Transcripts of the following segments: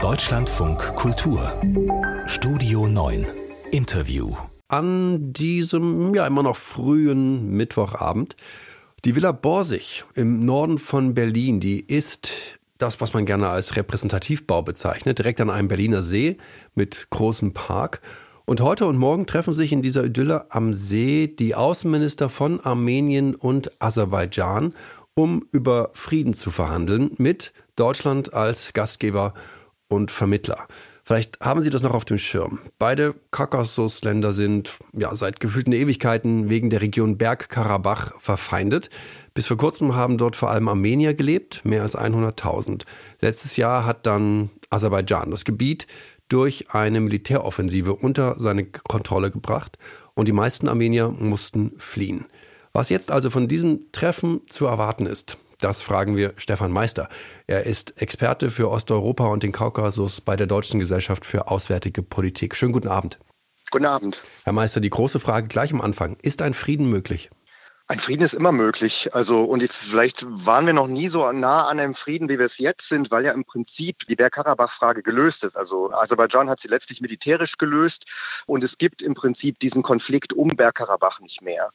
Deutschlandfunk Kultur. Studio 9 Interview. An diesem ja immer noch frühen Mittwochabend. Die Villa Borsig im Norden von Berlin, die ist das, was man gerne als Repräsentativbau bezeichnet, direkt an einem Berliner See mit großem Park. Und heute und morgen treffen sich in dieser Idylle am See die Außenminister von Armenien und Aserbaidschan, um über Frieden zu verhandeln, mit Deutschland als Gastgeber und Vermittler. Vielleicht haben Sie das noch auf dem Schirm. Beide Kaukasusländer sind ja seit gefühlten Ewigkeiten wegen der Region Bergkarabach verfeindet. Bis vor kurzem haben dort vor allem Armenier gelebt, mehr als 100.000. Letztes Jahr hat dann Aserbaidschan das Gebiet durch eine Militäroffensive unter seine Kontrolle gebracht und die meisten Armenier mussten fliehen. Was jetzt also von diesem Treffen zu erwarten ist, das fragen wir Stefan Meister. Er ist Experte für Osteuropa und den Kaukasus bei der Deutschen Gesellschaft für Auswärtige Politik. Schönen guten Abend. Guten Abend. Herr Meister, die große Frage gleich am Anfang. Ist ein Frieden möglich? Ein Frieden ist immer möglich. Also, und vielleicht waren wir noch nie so nah an einem Frieden, wie wir es jetzt sind, weil ja im Prinzip die Bergkarabach-Frage gelöst ist. Also, Aserbaidschan hat sie letztlich militärisch gelöst und es gibt im Prinzip diesen Konflikt um Bergkarabach nicht mehr.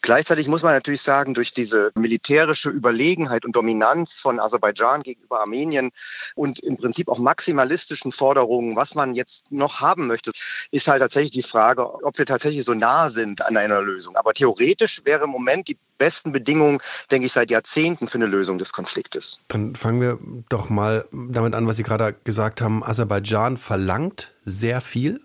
Gleichzeitig muss man natürlich sagen, durch diese militärische Überlegenheit und Dominanz von Aserbaidschan gegenüber Armenien und im Prinzip auch maximalistischen Forderungen, was man jetzt noch haben möchte, ist halt tatsächlich die Frage, ob wir tatsächlich so nah sind an einer Lösung. Aber theoretisch wäre im Moment die besten Bedingungen, denke ich, seit Jahrzehnten für eine Lösung des Konfliktes. Dann fangen wir doch mal damit an, was Sie gerade gesagt haben. Aserbaidschan verlangt sehr viel.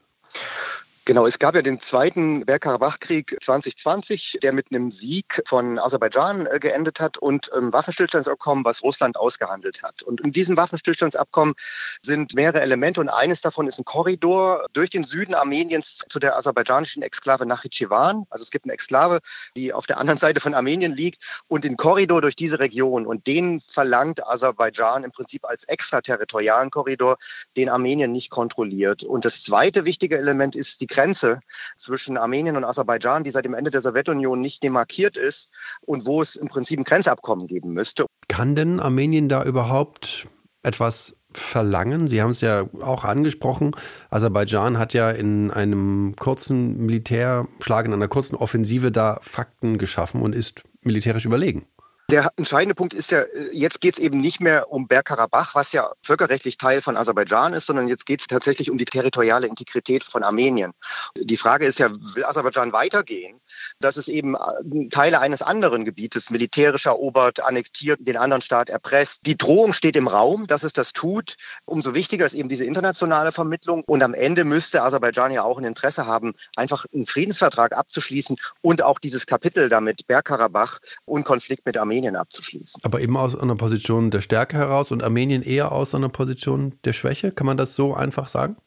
Genau, es gab ja den zweiten Bergkarabach-Krieg 2020, der mit einem Sieg von Aserbaidschan äh, geendet hat und ähm, Waffenstillstandsabkommen, was Russland ausgehandelt hat. Und in diesem Waffenstillstandsabkommen sind mehrere Elemente und eines davon ist ein Korridor durch den Süden Armeniens zu der aserbaidschanischen Exklave Nachitschewan. Also es gibt eine Exklave, die auf der anderen Seite von Armenien liegt und den Korridor durch diese Region. Und den verlangt Aserbaidschan im Prinzip als extraterritorialen Korridor, den Armenien nicht kontrolliert. Und das zweite wichtige Element ist die Grenze zwischen Armenien und Aserbaidschan, die seit dem Ende der Sowjetunion nicht demarkiert ist und wo es im Prinzip ein Grenzabkommen geben müsste. Kann denn Armenien da überhaupt etwas verlangen? Sie haben es ja auch angesprochen. Aserbaidschan hat ja in einem kurzen Militärschlag, in einer kurzen Offensive da Fakten geschaffen und ist militärisch überlegen. Der entscheidende Punkt ist ja, äh, jetzt geht es eben nicht mehr um Bergkarabach, was ja völkerrechtlich Teil von Aserbaidschan ist, sondern jetzt geht es tatsächlich um die territoriale Integrität von Armenien. Die Frage ist ja, will Aserbaidschan weitergehen, dass es eben äh, Teile eines anderen Gebietes militärisch erobert, annektiert, den anderen Staat erpresst. Die Drohung steht im Raum, dass es das tut. Umso wichtiger ist eben diese internationale Vermittlung. Und am Ende müsste Aserbaidschan ja auch ein Interesse haben, einfach einen Friedensvertrag abzuschließen und auch dieses Kapitel damit Bergkarabach und Konflikt mit Armenien Armenien abzuschließen. Aber eben aus einer Position der Stärke heraus und Armenien eher aus einer Position der Schwäche? Kann man das so einfach sagen?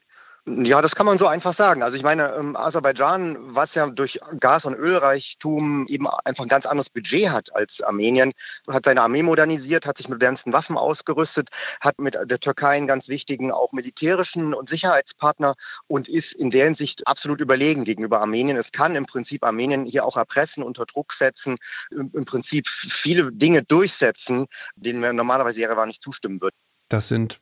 Ja, das kann man so einfach sagen. Also ich meine, ähm, Aserbaidschan, was ja durch Gas- und Ölreichtum eben einfach ein ganz anderes Budget hat als Armenien, hat seine Armee modernisiert, hat sich mit modernsten Waffen ausgerüstet, hat mit der Türkei einen ganz wichtigen auch militärischen und Sicherheitspartner und ist in der Hinsicht absolut überlegen gegenüber Armenien. Es kann im Prinzip Armenien hier auch erpressen, unter Druck setzen, im Prinzip viele Dinge durchsetzen, denen wir normalerweise Jerewan nicht zustimmen würden. Das sind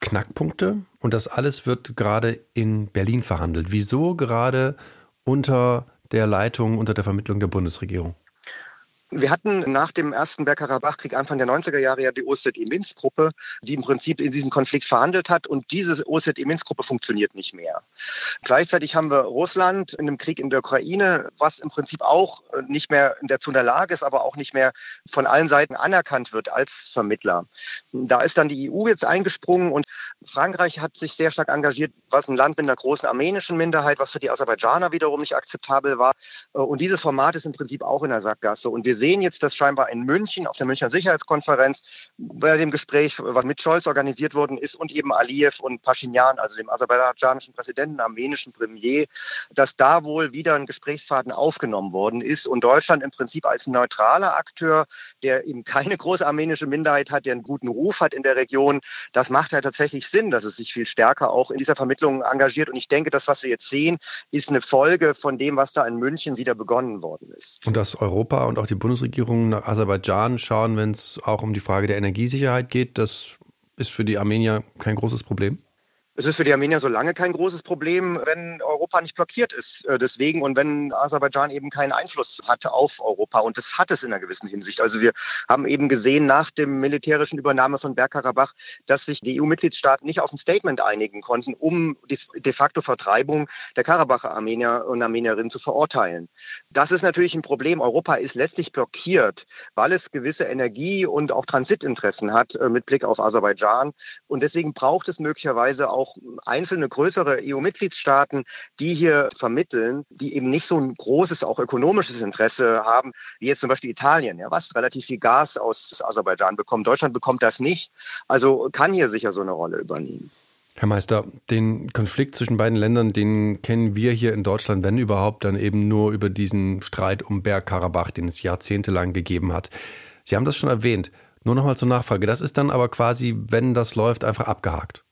Knackpunkte und das alles wird gerade in Berlin verhandelt. Wieso gerade unter der Leitung, unter der Vermittlung der Bundesregierung? Wir hatten nach dem ersten Bergkarabach-Krieg Anfang der 90er Jahre ja die OSZE-Minsk-Gruppe, die im Prinzip in diesem Konflikt verhandelt hat und diese OSZE-Minsk-Gruppe funktioniert nicht mehr. Gleichzeitig haben wir Russland in dem Krieg in der Ukraine, was im Prinzip auch nicht mehr dazu in der Lage ist, aber auch nicht mehr von allen Seiten anerkannt wird als Vermittler. Da ist dann die EU jetzt eingesprungen und Frankreich hat sich sehr stark engagiert, was ein Land mit einer großen armenischen Minderheit, was für die Aserbaidschaner wiederum nicht akzeptabel war. Und dieses Format ist im Prinzip auch in der Sackgasse. Und wir wir sehen jetzt, dass scheinbar in München auf der Münchner Sicherheitskonferenz bei dem Gespräch, was mit Scholz organisiert worden ist und eben Aliyev und Pashinyan, also dem aserbaidschanischen Präsidenten, armenischen Premier, dass da wohl wieder ein Gesprächsfaden aufgenommen worden ist und Deutschland im Prinzip als neutraler Akteur, der eben keine große armenische Minderheit hat, der einen guten Ruf hat in der Region, das macht ja tatsächlich Sinn, dass es sich viel stärker auch in dieser Vermittlung engagiert. Und ich denke, das, was wir jetzt sehen, ist eine Folge von dem, was da in München wieder begonnen worden ist. Und dass Europa und auch die Bundesregierung nach Aserbaidschan schauen, wenn es auch um die Frage der Energiesicherheit geht. Das ist für die Armenier kein großes Problem. Es ist für die Armenier so lange kein großes Problem, wenn Europa nicht blockiert ist. Äh, deswegen und wenn Aserbaidschan eben keinen Einfluss hatte auf Europa. Und das hat es in einer gewissen Hinsicht. Also wir haben eben gesehen nach dem militärischen Übernahme von Bergkarabach, dass sich die EU-Mitgliedstaaten nicht auf ein Statement einigen konnten, um die de facto Vertreibung der Karabacher Armenier und Armenierinnen zu verurteilen. Das ist natürlich ein Problem. Europa ist letztlich blockiert, weil es gewisse Energie- und auch Transitinteressen hat äh, mit Blick auf Aserbaidschan. Und deswegen braucht es möglicherweise auch auch einzelne größere EU-Mitgliedstaaten, die hier vermitteln, die eben nicht so ein großes, auch ökonomisches Interesse haben, wie jetzt zum Beispiel Italien, ja, was relativ viel Gas aus Aserbaidschan bekommt. Deutschland bekommt das nicht. Also kann hier sicher so eine Rolle übernehmen. Herr Meister, den Konflikt zwischen beiden Ländern, den kennen wir hier in Deutschland, wenn überhaupt, dann eben nur über diesen Streit um Bergkarabach, den es jahrzehntelang gegeben hat. Sie haben das schon erwähnt. Nur nochmal zur Nachfrage. Das ist dann aber quasi, wenn das läuft, einfach abgehakt.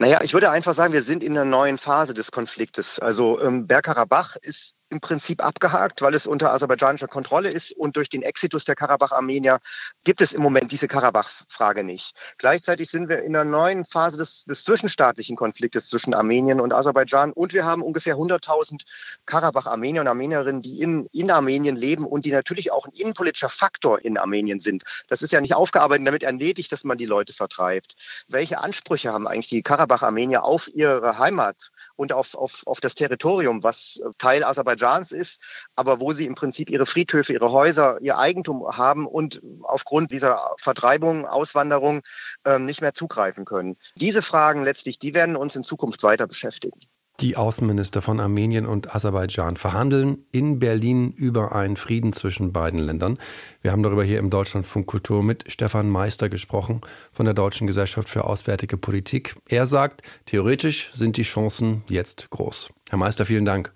Naja, ich würde einfach sagen, wir sind in einer neuen Phase des Konfliktes. Also ähm, Bergkarabach ist im Prinzip abgehakt, weil es unter aserbaidschanischer Kontrolle ist und durch den Exitus der Karabach-Armenier gibt es im Moment diese Karabach-Frage nicht. Gleichzeitig sind wir in einer neuen Phase des, des zwischenstaatlichen Konfliktes zwischen Armenien und Aserbaidschan und wir haben ungefähr 100.000 Karabach-Armenier und Armenierinnen, die in, in Armenien leben und die natürlich auch ein innenpolitischer Faktor in Armenien sind. Das ist ja nicht aufgearbeitet, damit erledigt, dass man die Leute vertreibt. Welche Ansprüche haben eigentlich die Karabach-Armenier auf ihre Heimat und auf, auf, auf das Territorium, was Teil Aserbaidschans ist, aber wo sie im Prinzip ihre Friedhöfe, ihre Häuser, ihr Eigentum haben und aufgrund dieser Vertreibung, Auswanderung äh, nicht mehr zugreifen können. Diese Fragen letztlich, die werden uns in Zukunft weiter beschäftigen. Die Außenminister von Armenien und Aserbaidschan verhandeln in Berlin über einen Frieden zwischen beiden Ländern. Wir haben darüber hier im Deutschlandfunk Kultur mit Stefan Meister gesprochen von der Deutschen Gesellschaft für Auswärtige Politik. Er sagt, theoretisch sind die Chancen jetzt groß. Herr Meister, vielen Dank.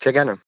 Sehr gerne.